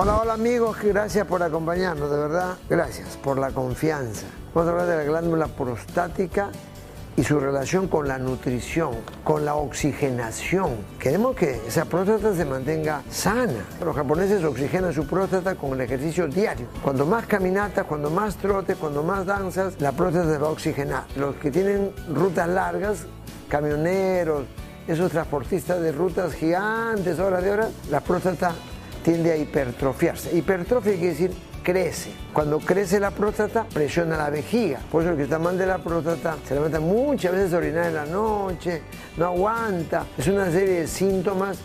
Hola amigos, gracias por acompañarnos, de verdad, gracias por la confianza. Vamos a hablar de la glándula prostática y su relación con la nutrición, con la oxigenación. Queremos que esa próstata se mantenga sana. Los japoneses oxigenan su próstata con el ejercicio diario. Cuando más caminatas, cuando más trotes, cuando más danzas, la próstata se va a oxigenar. Los que tienen rutas largas, camioneros, esos transportistas de rutas gigantes, horas de horas, la próstata tiende a hipertrofiarse. Hipertrofia quiere decir crece. Cuando crece la próstata, presiona la vejiga. Por eso el que está mal de la próstata se levanta muchas veces a orinar en la noche, no aguanta. Es una serie de síntomas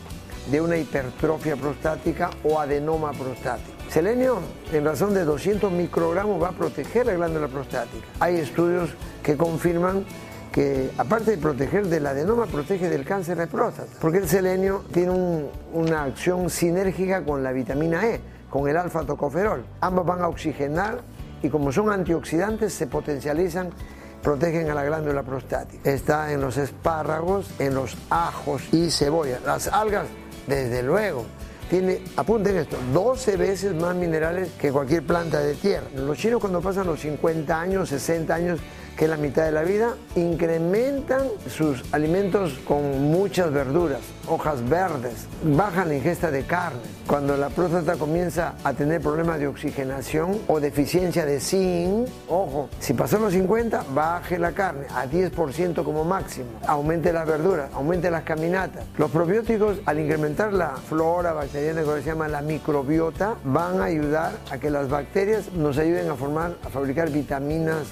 de una hipertrofia prostática o adenoma prostático. Selenio, en razón de 200 microgramos, va a proteger la glándula prostática. Hay estudios que confirman que aparte de proteger del adenoma, protege del cáncer de próstata, porque el selenio tiene una acción sinérgica con la vitamina E con el alfa-tocoferol. Ambos van a oxigenar y como son antioxidantes se potencializan, protegen a la glándula prostática. Está en los espárragos, en los ajos y cebolla. Las algas, desde luego, tiene, apunten esto, 12 veces más minerales que cualquier planta de tierra. Los chinos cuando pasan los 50 años, 60 años, que la mitad de la vida, incrementan sus alimentos con muchas verduras, hojas verdes, bajan la ingesta de carne. Cuando la próstata comienza a tener problemas de oxigenación o deficiencia de zinc, ojo, si pasó los 50, baje la carne a 10% como máximo, aumente las verduras, aumente las caminatas. Los probióticos, al incrementar la flora bacteriana, que se llama la microbiota, van a ayudar a que las bacterias nos ayuden a formar, a fabricar vitaminas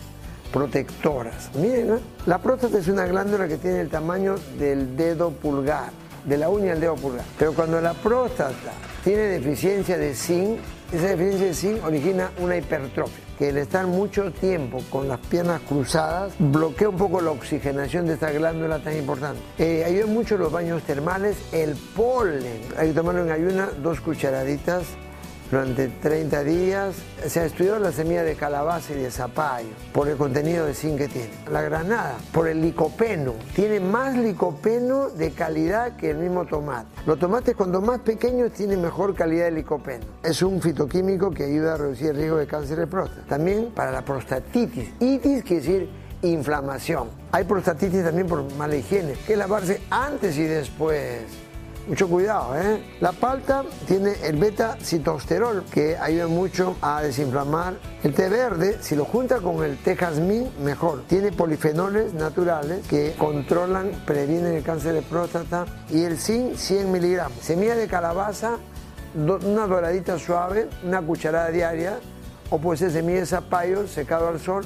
protectoras. Miren, la próstata es una glándula que tiene el tamaño del dedo pulgar, de la uña del dedo pulgar. Pero cuando la próstata tiene deficiencia de zinc, esa deficiencia de zinc origina una hipertrofia, que el estar mucho tiempo con las piernas cruzadas bloquea un poco la oxigenación de esta glándula tan importante. Eh, ayudan mucho los baños termales, el polen, hay que tomarlo en ayuna, dos cucharaditas durante 30 días. Se ha estudiado la semilla de calabaza y de zapallo por el contenido de zinc que tiene. La granada, por el licopeno. Tiene más licopeno de calidad que el mismo tomate. Los tomates cuando más pequeños tienen mejor calidad de licopeno. Es un fitoquímico que ayuda a reducir el riesgo de cáncer de próstata. También para la prostatitis. Itis quiere decir inflamación. Hay prostatitis también por mala higiene, que lavarse antes y después. Mucho cuidado, ¿eh? La palta tiene el beta-citosterol que ayuda mucho a desinflamar. El té verde, si lo junta con el té jazmín, mejor. Tiene polifenoles naturales que controlan, previenen el cáncer de próstata. Y el zinc, 100 miligramos. Semilla de calabaza, una doradita suave, una cucharada diaria. O puede ser semilla de zapallo secado al sol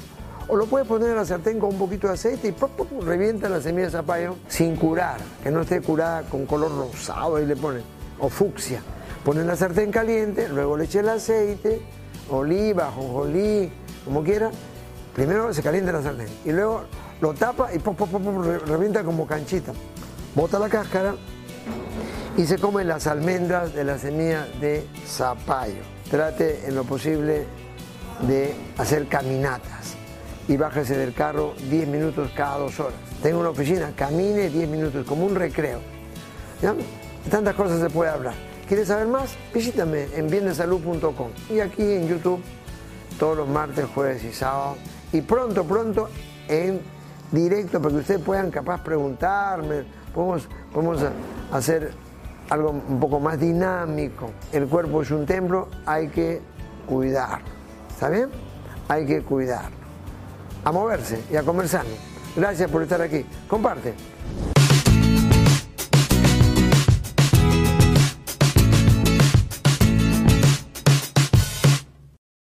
o lo puedes poner en la sartén con un poquito de aceite y pop, revienta la semilla de zapallo sin curar, que no esté curada con color rosado y le pones, o fucsia. Pones la sartén caliente, luego le eches el aceite, oliva, jonjolí, como quiera. Primero se calienta la sartén y luego lo tapa y pop, pop, pop, revienta como canchita. Bota la cáscara y se comen las almendras de la semilla de zapallo. Trate en lo posible de hacer caminatas y bájese del carro 10 minutos cada dos horas. Tengo una oficina, camine 10 minutos, como un recreo. Tantas cosas se puede hablar. ¿Quieres saber más? Visítame en bienesalud.com y aquí en YouTube todos los martes, jueves y sábados. Y pronto, pronto en directo para que ustedes puedan capaz preguntarme. Podemos, podemos hacer algo un poco más dinámico. El cuerpo es un templo, hay que cuidar. ¿Está bien? Hay que cuidar a moverse y a conversar. Gracias por estar aquí. Comparte.